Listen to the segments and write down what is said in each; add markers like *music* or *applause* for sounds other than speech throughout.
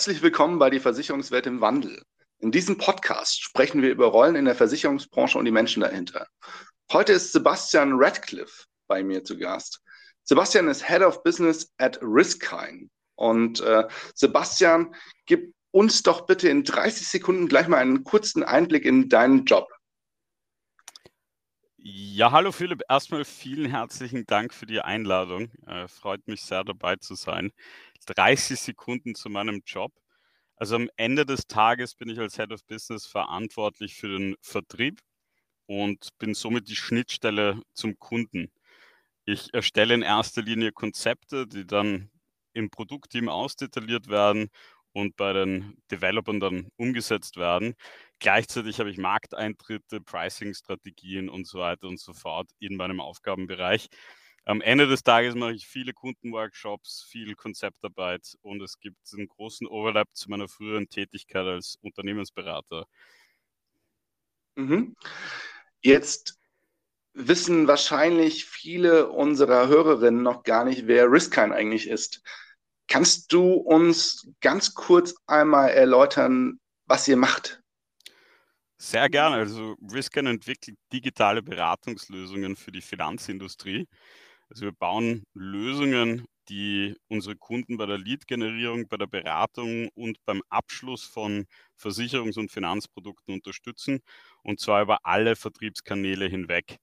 Herzlich willkommen bei die Versicherungswelt im Wandel. In diesem Podcast sprechen wir über Rollen in der Versicherungsbranche und die Menschen dahinter. Heute ist Sebastian Radcliffe bei mir zu Gast. Sebastian ist Head of Business at Riskine. Und äh, Sebastian, gib uns doch bitte in 30 Sekunden gleich mal einen kurzen Einblick in deinen Job. Ja, hallo Philipp. Erstmal vielen herzlichen Dank für die Einladung. Äh, freut mich sehr dabei zu sein. 30 Sekunden zu meinem Job. Also am Ende des Tages bin ich als Head of Business verantwortlich für den Vertrieb und bin somit die Schnittstelle zum Kunden. Ich erstelle in erster Linie Konzepte, die dann im Produktteam ausdetailliert werden und bei den Developern dann umgesetzt werden. Gleichzeitig habe ich Markteintritte, Pricing-Strategien und so weiter und so fort in meinem Aufgabenbereich. Am Ende des Tages mache ich viele Kundenworkshops, viel Konzeptarbeit und es gibt einen großen Overlap zu meiner früheren Tätigkeit als Unternehmensberater. Mhm. Jetzt wissen wahrscheinlich viele unserer Hörerinnen noch gar nicht, wer Riskine eigentlich ist. Kannst du uns ganz kurz einmal erläutern, was ihr macht? Sehr gerne. Also Riskine entwickelt digitale Beratungslösungen für die Finanzindustrie. Also wir bauen Lösungen, die unsere Kunden bei der Lead-Generierung, bei der Beratung und beim Abschluss von Versicherungs- und Finanzprodukten unterstützen und zwar über alle Vertriebskanäle hinweg.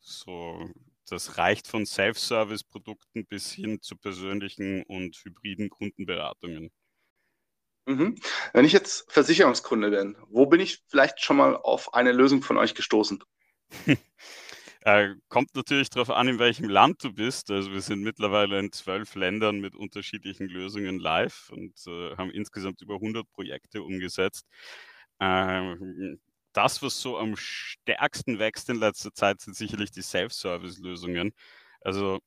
So, das reicht von Self-Service-Produkten bis hin zu persönlichen und hybriden Kundenberatungen. Mhm. Wenn ich jetzt Versicherungskunde bin, wo bin ich vielleicht schon mal auf eine Lösung von euch gestoßen? *laughs* Äh, kommt natürlich darauf an, in welchem Land du bist. Also wir sind mittlerweile in zwölf Ländern mit unterschiedlichen Lösungen live und äh, haben insgesamt über 100 Projekte umgesetzt. Äh, das, was so am stärksten wächst in letzter Zeit, sind sicherlich die Self-Service-Lösungen. Also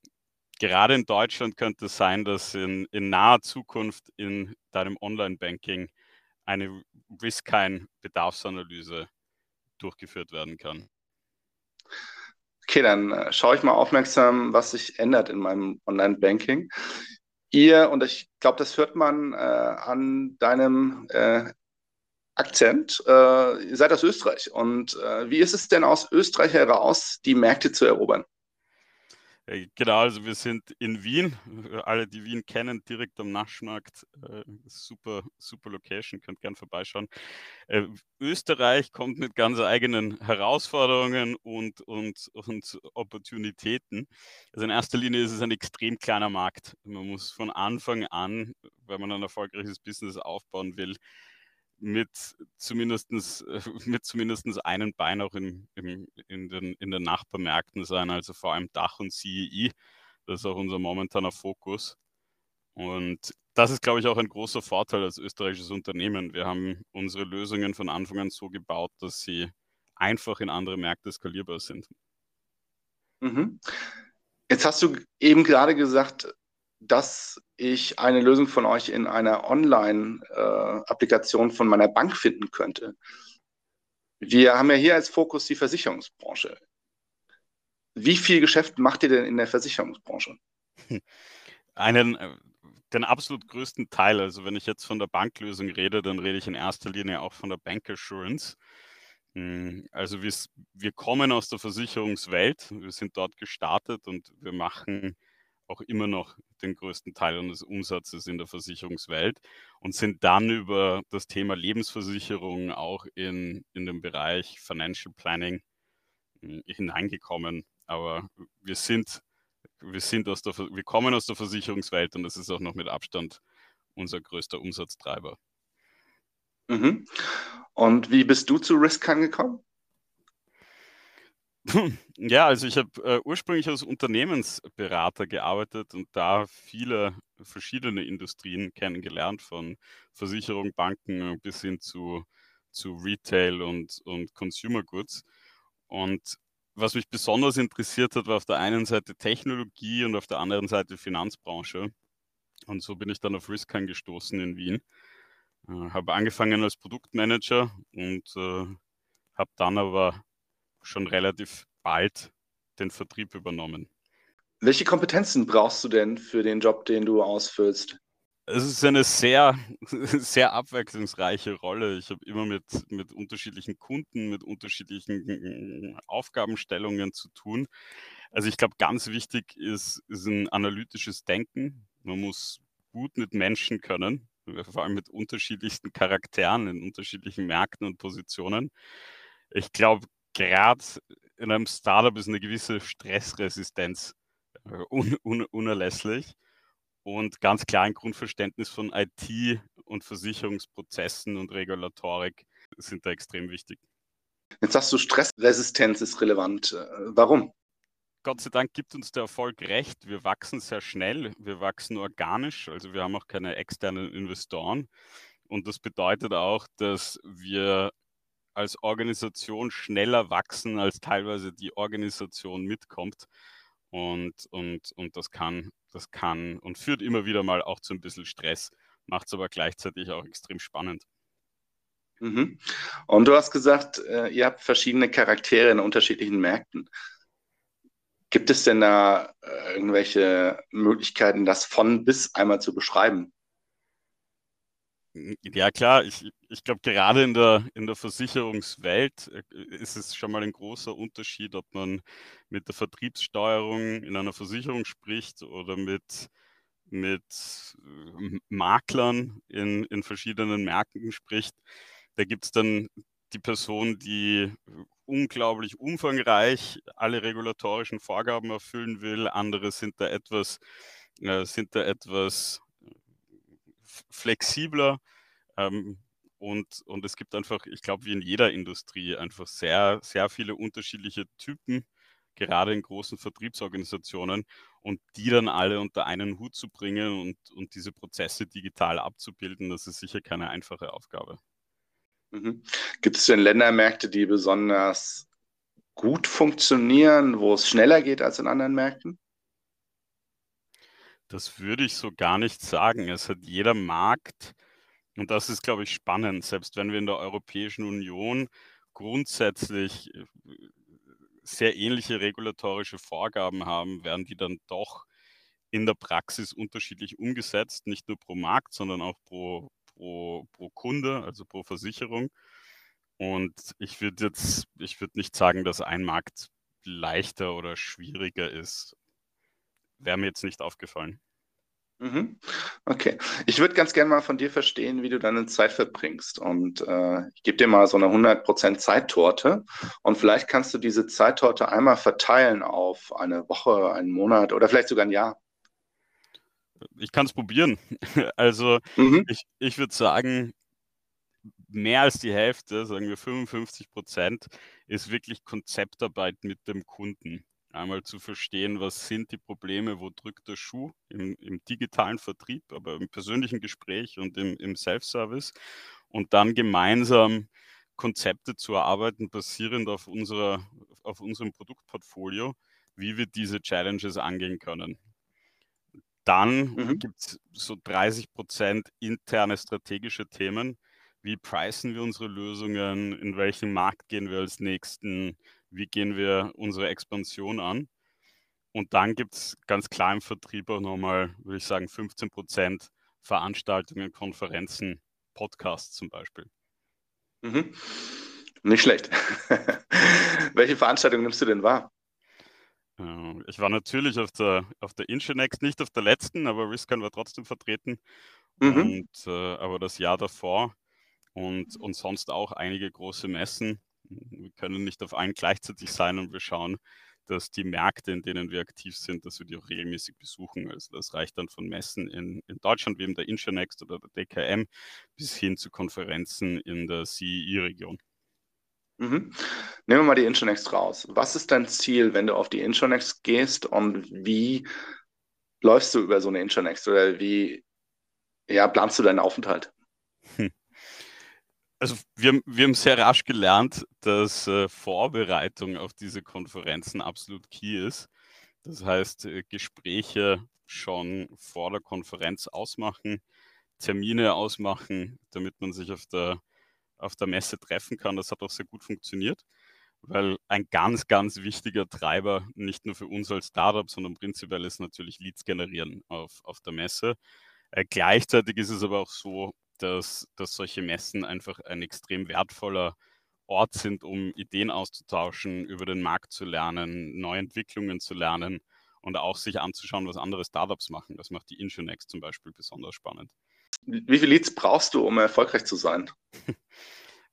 gerade in Deutschland könnte es sein, dass in, in naher Zukunft in deinem Online-Banking eine Risk-Bedarfsanalyse durchgeführt werden kann. Okay, dann äh, schaue ich mal aufmerksam, was sich ändert in meinem Online-Banking. Ihr, und ich glaube, das hört man äh, an deinem äh, Akzent, äh, ihr seid aus Österreich. Und äh, wie ist es denn aus Österreich heraus, die Märkte zu erobern? Äh, genau, also wir sind in Wien. Alle, die Wien kennen, direkt am Naschmarkt. Äh, super, super Location, könnt gern vorbeischauen. Äh, Österreich kommt mit ganz eigenen Herausforderungen und, und, und Opportunitäten. Also in erster Linie ist es ein extrem kleiner Markt. Man muss von Anfang an, wenn man ein erfolgreiches Business aufbauen will, mit zumindestens *laughs* mit zumindestens einem Bein auch in, in, in, den, in den Nachbarmärkten sein, also vor allem Dach und CEI. Das ist auch unser momentaner Fokus. Und das ist, glaube ich, auch ein großer Vorteil als österreichisches Unternehmen. Wir haben unsere Lösungen von Anfang an so gebaut, dass sie einfach in andere Märkte skalierbar sind. Mhm. Jetzt hast du eben gerade gesagt, dass ich eine Lösung von euch in einer Online-Applikation äh, von meiner Bank finden könnte. Wir haben ja hier als Fokus die Versicherungsbranche. Wie viel Geschäft macht ihr denn in der Versicherungsbranche? Einen, äh, den absolut größten Teil. Also wenn ich jetzt von der Banklösung rede, dann rede ich in erster Linie auch von der Bank Assurance. Hm, also wir, wir kommen aus der Versicherungswelt, wir sind dort gestartet und wir machen auch immer noch den größten Teil unseres Umsatzes in der Versicherungswelt und sind dann über das Thema Lebensversicherung auch in, in den Bereich Financial Planning hm, hineingekommen. Aber wir sind, wir sind aus der, wir kommen aus der Versicherungswelt und das ist auch noch mit Abstand unser größter Umsatztreiber. Mhm. Und wie bist du zu Risk gekommen? Ja, also ich habe äh, ursprünglich als Unternehmensberater gearbeitet und da viele verschiedene Industrien kennengelernt, von Versicherung, Banken bis hin zu, zu Retail und, und Consumer Goods. Und was mich besonders interessiert hat, war auf der einen Seite Technologie und auf der anderen Seite Finanzbranche. Und so bin ich dann auf Riskhan gestoßen in Wien. Äh, habe angefangen als Produktmanager und äh, habe dann aber schon relativ bald den Vertrieb übernommen. Welche Kompetenzen brauchst du denn für den Job, den du ausfüllst? Es ist eine sehr, *laughs* sehr abwechslungsreiche Rolle. Ich habe immer mit, mit unterschiedlichen Kunden, mit unterschiedlichen Aufgabenstellungen zu tun. Also ich glaube, ganz wichtig ist, ist ein analytisches Denken. Man muss gut mit Menschen können, vor allem mit unterschiedlichsten Charakteren in unterschiedlichen Märkten und Positionen. Ich glaube, gerade in einem Startup ist eine gewisse Stressresistenz äh, un un unerlässlich und ganz klar ein Grundverständnis von IT und Versicherungsprozessen und Regulatorik sind da extrem wichtig. Jetzt sagst du, Stressresistenz ist relevant. Äh, warum? Gott sei Dank gibt uns der Erfolg recht. Wir wachsen sehr schnell, wir wachsen organisch, also wir haben auch keine externen Investoren. Und das bedeutet auch, dass wir als Organisation schneller wachsen, als teilweise die Organisation mitkommt. Und, und, und das kann, das kann und führt immer wieder mal auch zu ein bisschen Stress, macht es aber gleichzeitig auch extrem spannend. Mhm. Und du hast gesagt, äh, ihr habt verschiedene Charaktere in unterschiedlichen Märkten. Gibt es denn da äh, irgendwelche Möglichkeiten, das von bis einmal zu beschreiben? Ja, klar, ich, ich glaube, gerade in der, in der Versicherungswelt äh, ist es schon mal ein großer Unterschied, ob man mit der Vertriebssteuerung in einer Versicherung spricht oder mit, mit äh, Maklern in, in verschiedenen Märkten spricht. Da gibt es dann die Person, die unglaublich umfangreich alle regulatorischen Vorgaben erfüllen will. Andere sind da etwas, äh, sind da etwas flexibler. Ähm, und, und es gibt einfach, ich glaube, wie in jeder Industrie, einfach sehr, sehr viele unterschiedliche Typen, gerade in großen Vertriebsorganisationen, und die dann alle unter einen Hut zu bringen und, und diese Prozesse digital abzubilden, das ist sicher keine einfache Aufgabe. Mhm. Gibt es denn Ländermärkte, die besonders gut funktionieren, wo es schneller geht als in anderen Märkten? Das würde ich so gar nicht sagen. Es hat jeder Markt, und das ist, glaube ich, spannend, selbst wenn wir in der Europäischen Union grundsätzlich äh, sehr ähnliche regulatorische Vorgaben haben, werden die dann doch in der Praxis unterschiedlich umgesetzt, nicht nur pro Markt, sondern auch pro, pro, pro Kunde, also pro Versicherung. Und ich würde jetzt, ich würde nicht sagen, dass ein Markt leichter oder schwieriger ist wäre mir jetzt nicht aufgefallen. Mhm. Okay. Ich würde ganz gerne mal von dir verstehen, wie du deine Zeit verbringst. Und äh, ich gebe dir mal so eine 100% Zeittorte. Und vielleicht kannst du diese Zeittorte einmal verteilen auf eine Woche, einen Monat oder vielleicht sogar ein Jahr. Ich kann es probieren. *laughs* Also mhm. ich, ich würde sagen, mehr als die Hälfte, sagen wir 55 Prozent, ist wirklich Konzeptarbeit mit dem Kunden einmal zu verstehen, was sind die Probleme, wo drückt der Schuh im, im digitalen Vertrieb, aber im persönlichen Gespräch und im, im Self-Service und dann gemeinsam Konzepte zu erarbeiten, basierend auf, unserer, auf unserem Produktportfolio, wie wir diese Challenges angehen können. Dann mhm. gibt es so 30 Prozent interne strategische Themen. Wie preisen wir unsere Lösungen? In welchen Markt gehen wir als nächsten? Wie gehen wir unsere Expansion an. Und dann gibt es ganz klar im Vertrieb auch nochmal, würde ich sagen, 15 Prozent Veranstaltungen, Konferenzen, Podcasts zum Beispiel. Mhm. Nicht schlecht. *laughs* Welche Veranstaltungen nimmst du denn wahr? Äh, ich war natürlich auf der, auf der Ingenext, nicht auf der letzten, aber Riskan war trotzdem vertreten. Mhm. Und, äh, aber das Jahr davor und, und sonst auch einige große Messen wir können nicht auf allen gleichzeitig sein und wir schauen, dass die Märkte, in denen wir aktiv sind, dass wir die auch regelmäßig besuchen. Also das reicht dann von Messen in, in Deutschland, wie in der Insurnext oder der DKM, bis hin zu Konferenzen in der CEI-Region. Mhm. Nehmen wir mal die Intronext raus. Was ist dein Ziel, wenn du auf die Intronext gehst und wie läufst du über so eine Intronext oder wie ja, planst du deinen Aufenthalt? Hm. Also wir, wir haben sehr rasch gelernt, dass äh, Vorbereitung auf diese Konferenzen absolut key ist. Das heißt, äh, Gespräche schon vor der Konferenz ausmachen, Termine ausmachen, damit man sich auf der, auf der Messe treffen kann. Das hat auch sehr gut funktioniert, weil ein ganz, ganz wichtiger Treiber, nicht nur für uns als Startup, sondern prinzipiell ist natürlich Leads generieren auf, auf der Messe. Äh, gleichzeitig ist es aber auch so, dass, dass solche Messen einfach ein extrem wertvoller Ort sind, um Ideen auszutauschen, über den Markt zu lernen, neue Entwicklungen zu lernen und auch sich anzuschauen, was andere Startups machen. Das macht die Insunex zum Beispiel besonders spannend. Wie viele Leads brauchst du, um erfolgreich zu sein? *laughs*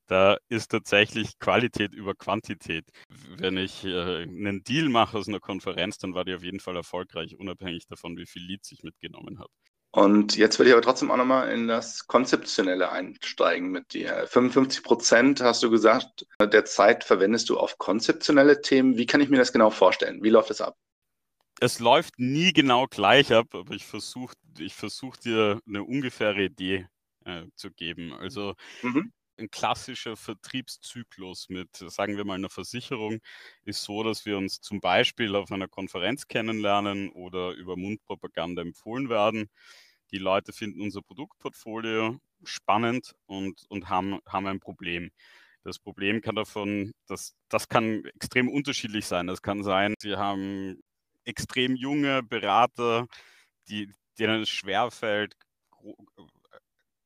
Da ist tatsächlich Qualität über Quantität. Wenn ich äh, einen Deal mache aus einer Konferenz, dann war die auf jeden Fall erfolgreich, unabhängig davon, wie viel Leads ich mitgenommen habe. Und jetzt will ich aber trotzdem auch nochmal in das Konzeptionelle einsteigen mit dir. 55 Prozent hast du gesagt, der Zeit verwendest du auf konzeptionelle Themen. Wie kann ich mir das genau vorstellen? Wie läuft das ab? Es läuft nie genau gleich ab, aber ich versuche ich versuch dir eine ungefähre Idee äh, zu geben. Also mhm ein klassischer Vertriebszyklus mit, sagen wir mal, einer Versicherung ist so, dass wir uns zum Beispiel auf einer Konferenz kennenlernen oder über Mundpropaganda empfohlen werden. Die Leute finden unser Produktportfolio spannend und, und haben, haben ein Problem. Das Problem kann davon, das, das kann extrem unterschiedlich sein. Das kann sein, sie haben extrem junge Berater, die, denen es schwerfällt,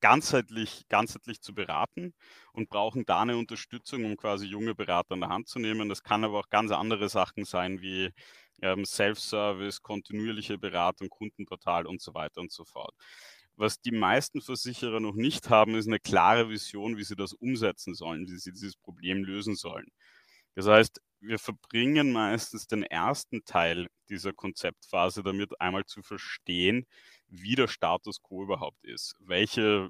ganzheitlich, ganzheitlich zu beraten und brauchen da eine Unterstützung, um quasi junge Berater an der Hand zu nehmen. Das kann aber auch ganz andere Sachen sein wie ähm, Self-Service, kontinuierliche Beratung, Kundenportal und so weiter und so fort. Was die meisten Versicherer noch nicht haben, ist eine klare Vision, wie sie das umsetzen sollen, wie sie dieses Problem lösen sollen. Das heißt, wir verbringen meistens den ersten Teil dieser Konzeptphase damit, einmal zu verstehen, wie der Status quo überhaupt ist. Welche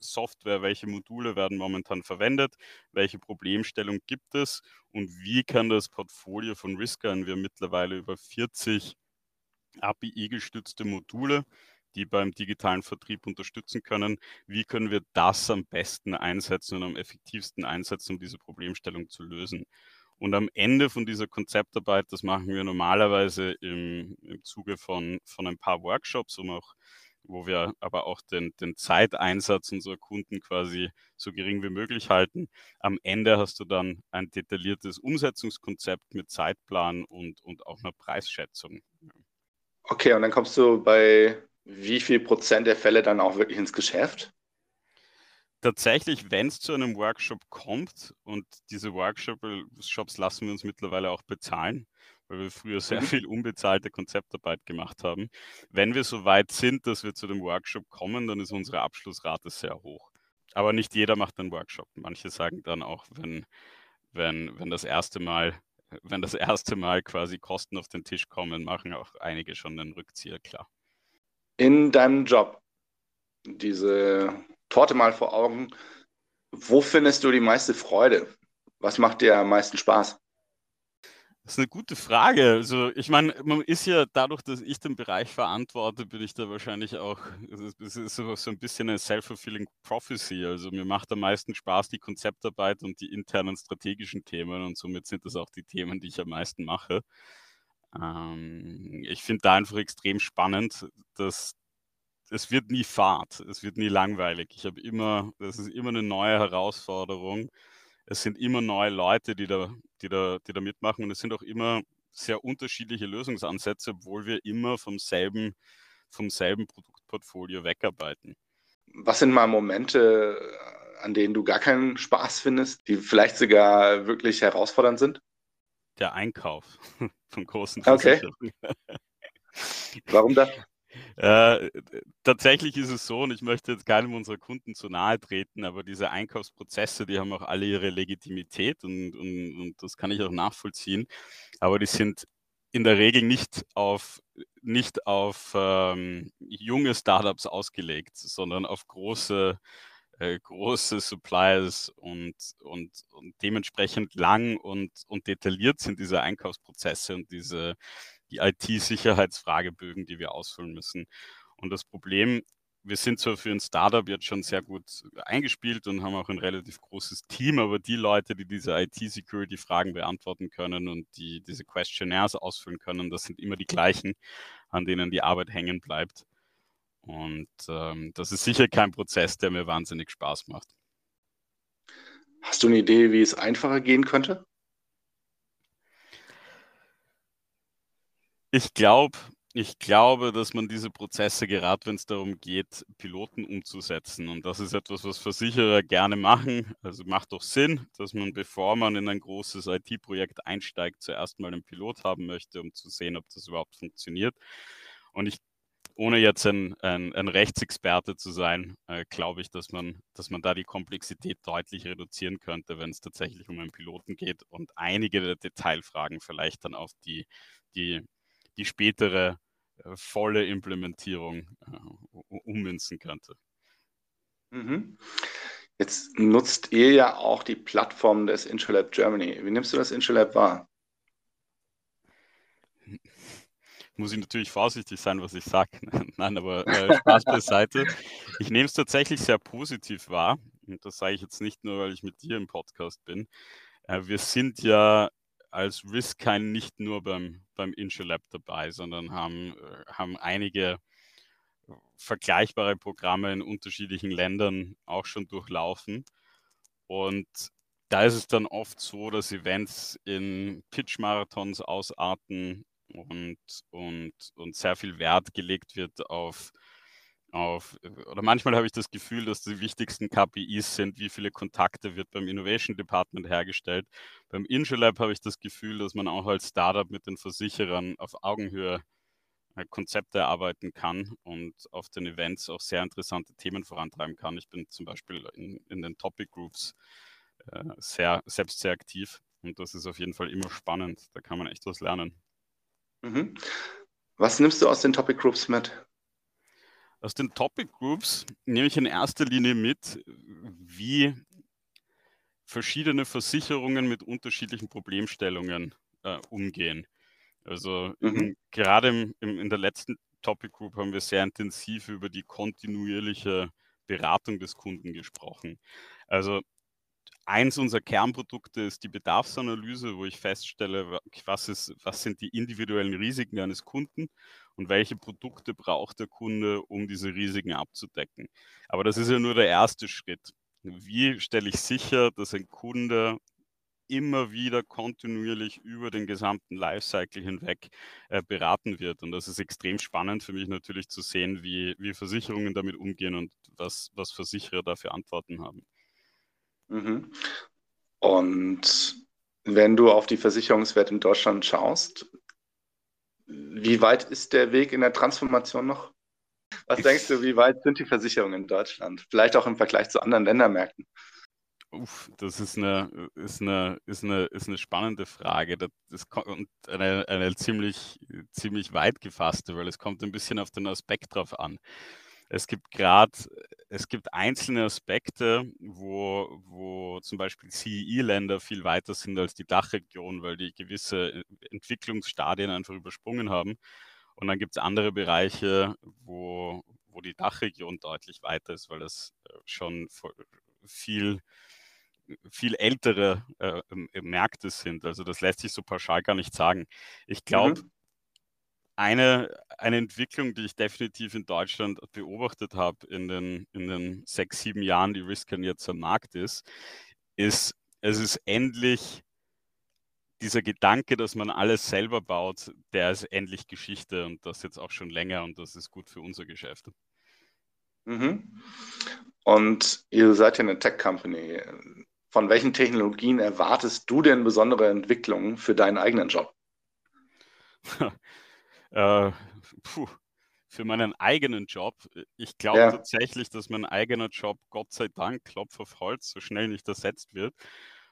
Software, welche Module werden momentan verwendet, welche Problemstellung gibt es und wie kann das Portfolio von Riskern, wir mittlerweile über 40 API-gestützte Module, die beim digitalen Vertrieb unterstützen können, wie können wir das am besten einsetzen und am effektivsten einsetzen, um diese Problemstellung zu lösen. Und am Ende von dieser Konzeptarbeit, das machen wir normalerweise im, im Zuge von, von ein paar Workshops, um auch, wo wir aber auch den, den Zeiteinsatz unserer Kunden quasi so gering wie möglich halten. Am Ende hast du dann ein detailliertes Umsetzungskonzept mit Zeitplan und, und auch einer Preisschätzung. Okay, und dann kommst du bei wie viel Prozent der Fälle dann auch wirklich ins Geschäft? Tatsächlich, wenn es zu einem Workshop kommt und diese Workshops lassen wir uns mittlerweile auch bezahlen, weil wir früher sehr mhm. viel unbezahlte Konzeptarbeit gemacht haben. Wenn wir so weit sind, dass wir zu dem Workshop kommen, dann ist unsere Abschlussrate sehr hoch. Aber nicht jeder macht einen Workshop. Manche sagen dann auch, wenn, wenn, wenn das erste Mal wenn das erste Mal quasi Kosten auf den Tisch kommen, machen auch einige schon einen Rückzieher, klar. In deinem Job, diese Torte mal vor Augen. Wo findest du die meiste Freude? Was macht dir am meisten Spaß? Das ist eine gute Frage. Also ich meine, man ist ja dadurch, dass ich den Bereich verantworte, bin ich da wahrscheinlich auch, es ist so, so ein bisschen eine self-fulfilling prophecy. Also mir macht am meisten Spaß die Konzeptarbeit und die internen strategischen Themen und somit sind das auch die Themen, die ich am meisten mache. Ähm, ich finde da einfach extrem spannend, dass es wird nie Fahrt, es wird nie langweilig. Ich habe immer, das ist immer eine neue Herausforderung. Es sind immer neue Leute, die da, die da, die da mitmachen und es sind auch immer sehr unterschiedliche Lösungsansätze, obwohl wir immer vom selben, vom selben Produktportfolio wegarbeiten. Was sind mal Momente, an denen du gar keinen Spaß findest, die vielleicht sogar wirklich herausfordernd sind? Der Einkauf *laughs* von großen Versicherungen. Okay. Warum das? Äh, tatsächlich ist es so, und ich möchte jetzt keinem unserer Kunden zu nahe treten, aber diese Einkaufsprozesse, die haben auch alle ihre Legitimität und, und, und das kann ich auch nachvollziehen. Aber die sind in der Regel nicht auf, nicht auf ähm, junge Startups ausgelegt, sondern auf große äh, große Suppliers und, und, und dementsprechend lang und, und detailliert sind diese Einkaufsprozesse und diese die IT-Sicherheitsfragebögen, die wir ausfüllen müssen. Und das Problem wir sind zwar für ein Startup jetzt schon sehr gut eingespielt und haben auch ein relativ großes Team, aber die Leute, die diese IT-Security-Fragen beantworten können und die diese Questionnaires ausfüllen können, das sind immer die gleichen, an denen die Arbeit hängen bleibt. Und ähm, das ist sicher kein Prozess, der mir wahnsinnig Spaß macht. Hast du eine Idee, wie es einfacher gehen könnte? Ich glaube, ich glaube, dass man diese Prozesse, gerade wenn es darum geht, Piloten umzusetzen, und das ist etwas, was Versicherer gerne machen, also macht doch Sinn, dass man, bevor man in ein großes IT-Projekt einsteigt, zuerst mal einen Pilot haben möchte, um zu sehen, ob das überhaupt funktioniert. Und ich, ohne jetzt ein, ein, ein Rechtsexperte zu sein, äh, glaube ich, dass man, dass man da die Komplexität deutlich reduzieren könnte, wenn es tatsächlich um einen Piloten geht und einige der Detailfragen vielleicht dann auf die, die die spätere äh, volle Implementierung äh, ummünzen könnte. Mhm. Jetzt nutzt ihr ja auch die Plattform des Intralab Germany. Wie nimmst du das Intralab wahr? Muss ich natürlich vorsichtig sein, was ich sage. *laughs* Nein, aber äh, Spaß beiseite. Ich nehme es tatsächlich sehr positiv wahr. Und das sage ich jetzt nicht nur, weil ich mit dir im Podcast bin. Äh, wir sind ja als Riskine nicht nur beim, beim InsurLab dabei, sondern haben, äh, haben einige vergleichbare Programme in unterschiedlichen Ländern auch schon durchlaufen. Und da ist es dann oft so, dass Events in Pitch-Marathons ausarten und, und, und sehr viel Wert gelegt wird auf auf, oder manchmal habe ich das Gefühl, dass die wichtigsten KPIs sind, wie viele Kontakte wird beim Innovation Department hergestellt. Beim InsurLab habe ich das Gefühl, dass man auch als Startup mit den Versicherern auf Augenhöhe äh, Konzepte erarbeiten kann und auf den Events auch sehr interessante Themen vorantreiben kann. Ich bin zum Beispiel in, in den Topic Groups äh, sehr, selbst sehr aktiv und das ist auf jeden Fall immer spannend. Da kann man echt was lernen. Mhm. Was nimmst du aus den Topic Groups mit? Aus den Topic Groups nehme ich in erster Linie mit, wie verschiedene Versicherungen mit unterschiedlichen Problemstellungen äh, umgehen. Also mhm. gerade im, im, in der letzten Topic Group haben wir sehr intensiv über die kontinuierliche Beratung des Kunden gesprochen. Also eins unserer Kernprodukte ist die Bedarfsanalyse, wo ich feststelle, was, ist, was sind die individuellen Risiken eines Kunden und welche Produkte braucht der Kunde, um diese Risiken abzudecken. Aber das ist ja nur der erste Schritt. Wie stelle ich sicher, dass ein Kunde immer wieder kontinuierlich über den gesamten Lifecycle hinweg äh, beraten wird. Und das ist extrem spannend für mich natürlich zu sehen, wie, wie Versicherungen damit umgehen und was, was Versicherer dafür Antworten haben. Mhm. Und wenn du auf die Versicherungswelt in Deutschland schaust, wie weit ist der Weg in der Transformation noch? Was denkst du, wie weit sind die Versicherungen in Deutschland? Vielleicht auch im Vergleich zu anderen Ländermärkten. Uff, das ist eine, ist eine, ist eine, ist eine spannende Frage. Das, das und eine, eine ziemlich, ziemlich weit gefasste, weil es kommt ein bisschen auf den Aspekt drauf an es gibt gerade, es gibt einzelne Aspekte, wo, wo zum Beispiel CEE-Länder viel weiter sind als die Dachregion, weil die gewisse äh, Entwicklungsstadien einfach übersprungen haben. Und dann gibt es andere Bereiche, wo, wo die Dachregion deutlich weiter ist, weil es äh, schon viel, viel ältere äh, Märkte sind. Also das lässt sich so pauschal gar nicht sagen. Ich glaube, mhm eine, eine Entwicklung, die ich definitiv in Deutschland beobachtet habe in den, in den sechs, sieben Jahren, die Riskan jetzt am Markt ist, ist, es ist endlich dieser Gedanke, dass man alles selber baut, der ist endlich Geschichte und das jetzt auch schon länger und das ist gut für unser Geschäft. Mhm. Und ihr seid ja eine Tech-Company. Von welchen Technologien erwartest du denn besondere Entwicklungen für deinen eigenen Job? *laughs* äh, puh, für meinen eigenen Job. Ich glaube ja. tatsächlich, dass mein eigener Job, Gott sei Dank, Klopf auf Holz, so schnell nicht ersetzt wird.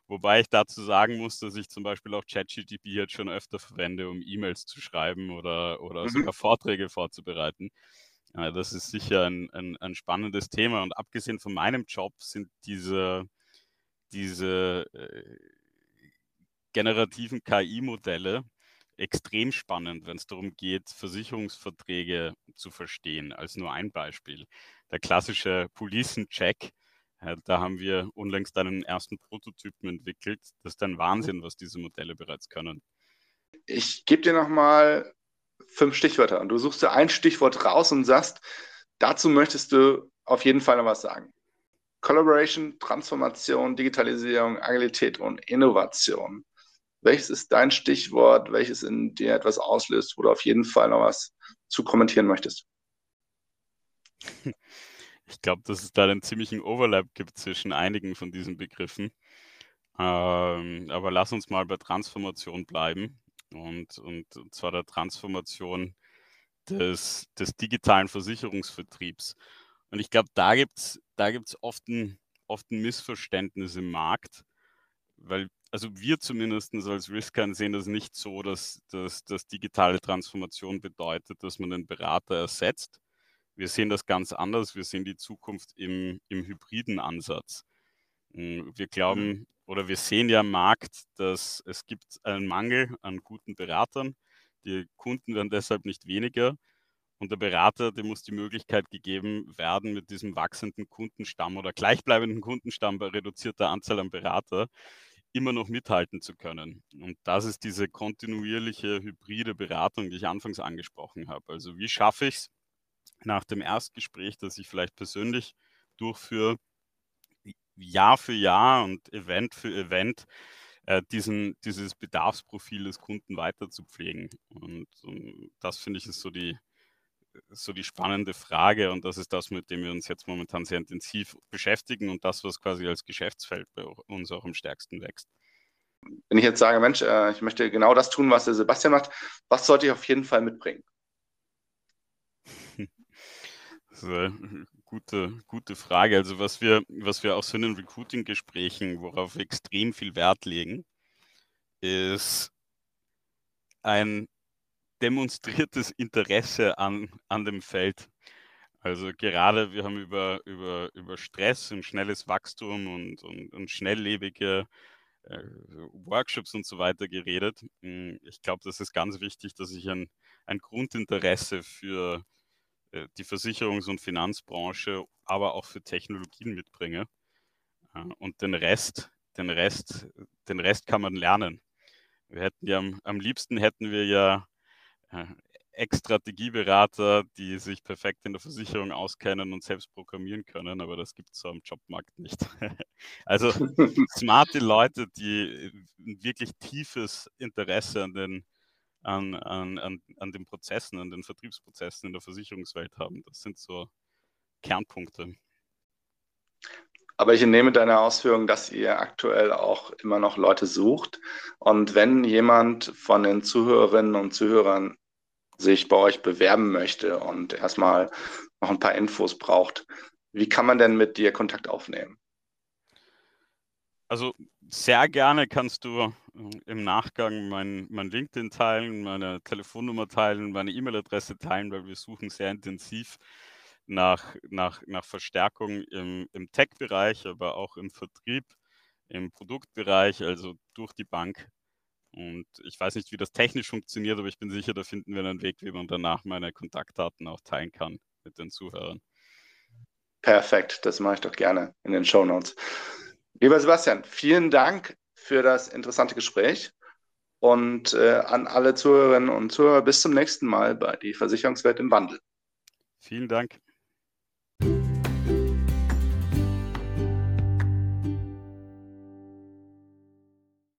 Wobei ich dazu sagen muss, dass ich zum Beispiel auch ChatGTP jetzt schon öfter verwende, um E-Mails zu schreiben oder, oder mhm. sogar Vorträge vorzubereiten. Ja, das ist sicher ein, ein, ein, spannendes Thema. Und abgesehen von meinem Job sind diese, diese äh, generativen KI-Modelle extrem spannend, wenn es darum geht, Versicherungsverträge zu verstehen, als nur ein Beispiel. Der klassische Policen-Check, äh, da haben wir unlängst einen ersten Prototypen entwickelt. Das ist ein Wahnsinn, was diese Modelle bereits können. Ich gebe dir nochmal fünf Stichwörter und du suchst dir ein Stichwort raus und sagst, dazu möchtest du auf jeden Fall noch was sagen. Collaboration, Transformation, Digitalisierung, Agilität und Innovation. Welches ist dein Stichwort, welches in dir etwas auslöst, wo du auf jeden Fall noch was zu kommentieren möchtest? *laughs* Ich glaube, dass es da einen ziemlichen Overlap gibt zwischen einigen von diesen Begriffen. Ähm, aber lass uns mal bei Transformation bleiben und, und zwar der Transformation des, des digitalen Versicherungsvertriebs. Und ich glaube, da gibt es da gibt's oft, ein, oft ein Missverständnis im Markt, weil also wir zumindest als Riskern sehen das nicht so, dass, dass, dass digitale Transformation bedeutet, dass man den Berater ersetzt. Wir sehen das ganz anders. Wir sehen die Zukunft im, im hybriden Ansatz. Hm, wir glauben mhm. oder wir sehen ja am Markt, dass es gibt einen Mangel an guten Beratern. Die Kunden werden deshalb nicht weniger. Und der Berater, dem muss die Möglichkeit gegeben werden, mit diesem wachsenden Kundenstamm oder gleichbleibenden Kundenstamm bei reduzierter Anzahl an Berater immer noch mithalten zu können. Und das ist diese kontinuierliche hybride Beratung, die ich anfangs angesprochen habe. Also wie schaffe ich es nach dem Erstgespräch, das ich vielleicht persönlich durchführe, Jahr für Jahr und Event für Event, äh, diesen, dieses Bedarfsprofil des Kunden weiter zu pflegen. Und, und das finde ich ist so die, so die spannende Frage und das ist das, mit dem wir uns jetzt momentan sehr intensiv beschäftigen und das, was quasi als Geschäftsfeld bei uns auch am stärksten wächst. Wenn ich jetzt sage, Mensch, äh, ich möchte genau das tun, was der Sebastian macht, was sollte ich auf jeden Fall mitbringen? *laughs* Das ist eine gute, gute Frage. Also was wir, was wir auch so in den Recruiting-Gesprächen, worauf wir extrem viel Wert legen, ist ein demonstriertes Interesse an, an dem Feld. Also gerade, wir haben über, über, über Stress und schnelles Wachstum und, und, und schnelllebige äh, Workshops und so weiter geredet. Hm, ich glaube, das ist ganz wichtig, dass ich ein, ein Grundinteresse für äh, die Versicherungs- und Finanzbranche, aber auch für Technologien mitbringe. Äh, und den Rest, den Rest, den Rest kann man lernen. Wir hätten ja am, am liebsten hätten wir ja *laughs* Ex-Strategieberater, die sich perfekt in der Versicherung auskennen und selbst programmieren können, aber das gibt es so am Jobmarkt nicht. *laughs* also *laughs* smarte Leute, die ein wirklich tiefes Interesse an den, an, an, an, an den Prozessen, an den Vertriebsprozessen in der Versicherungswelt haben. Das sind so Kernpunkte. Aber ich entnehme deine Ausführung, dass ihr aktuell auch immer noch Leute sucht. Und wenn jemand von den Zuhörerinnen und Zuhörern sich bei euch bewerben möchte und erstmal noch ein paar Infos braucht, wie kann man denn mit dir Kontakt aufnehmen? Also sehr gerne kannst du äh, im Nachgang mein, mein LinkedIn teilen, meine Telefonnummer teilen, meine E-Mail-Adresse teilen, weil wir suchen sehr intensiv nach, nach, nach Verstärkung im, im Tech-Bereich, aber auch im Vertrieb, im Produktbereich, also durch die Bank und ich weiß nicht, wie das technisch funktioniert, aber ich bin sicher, da finden wir einen Weg, wie man danach meine Kontaktdaten auch teilen kann mit den Zuhörern. Perfekt, das mache ich doch gerne in den Show Notes. Lieber Sebastian, vielen Dank für das interessante Gespräch und äh, an alle Zuhörerinnen und Zuhörer bis zum nächsten Mal bei die Versicherungswelt im Wandel. Vielen Dank.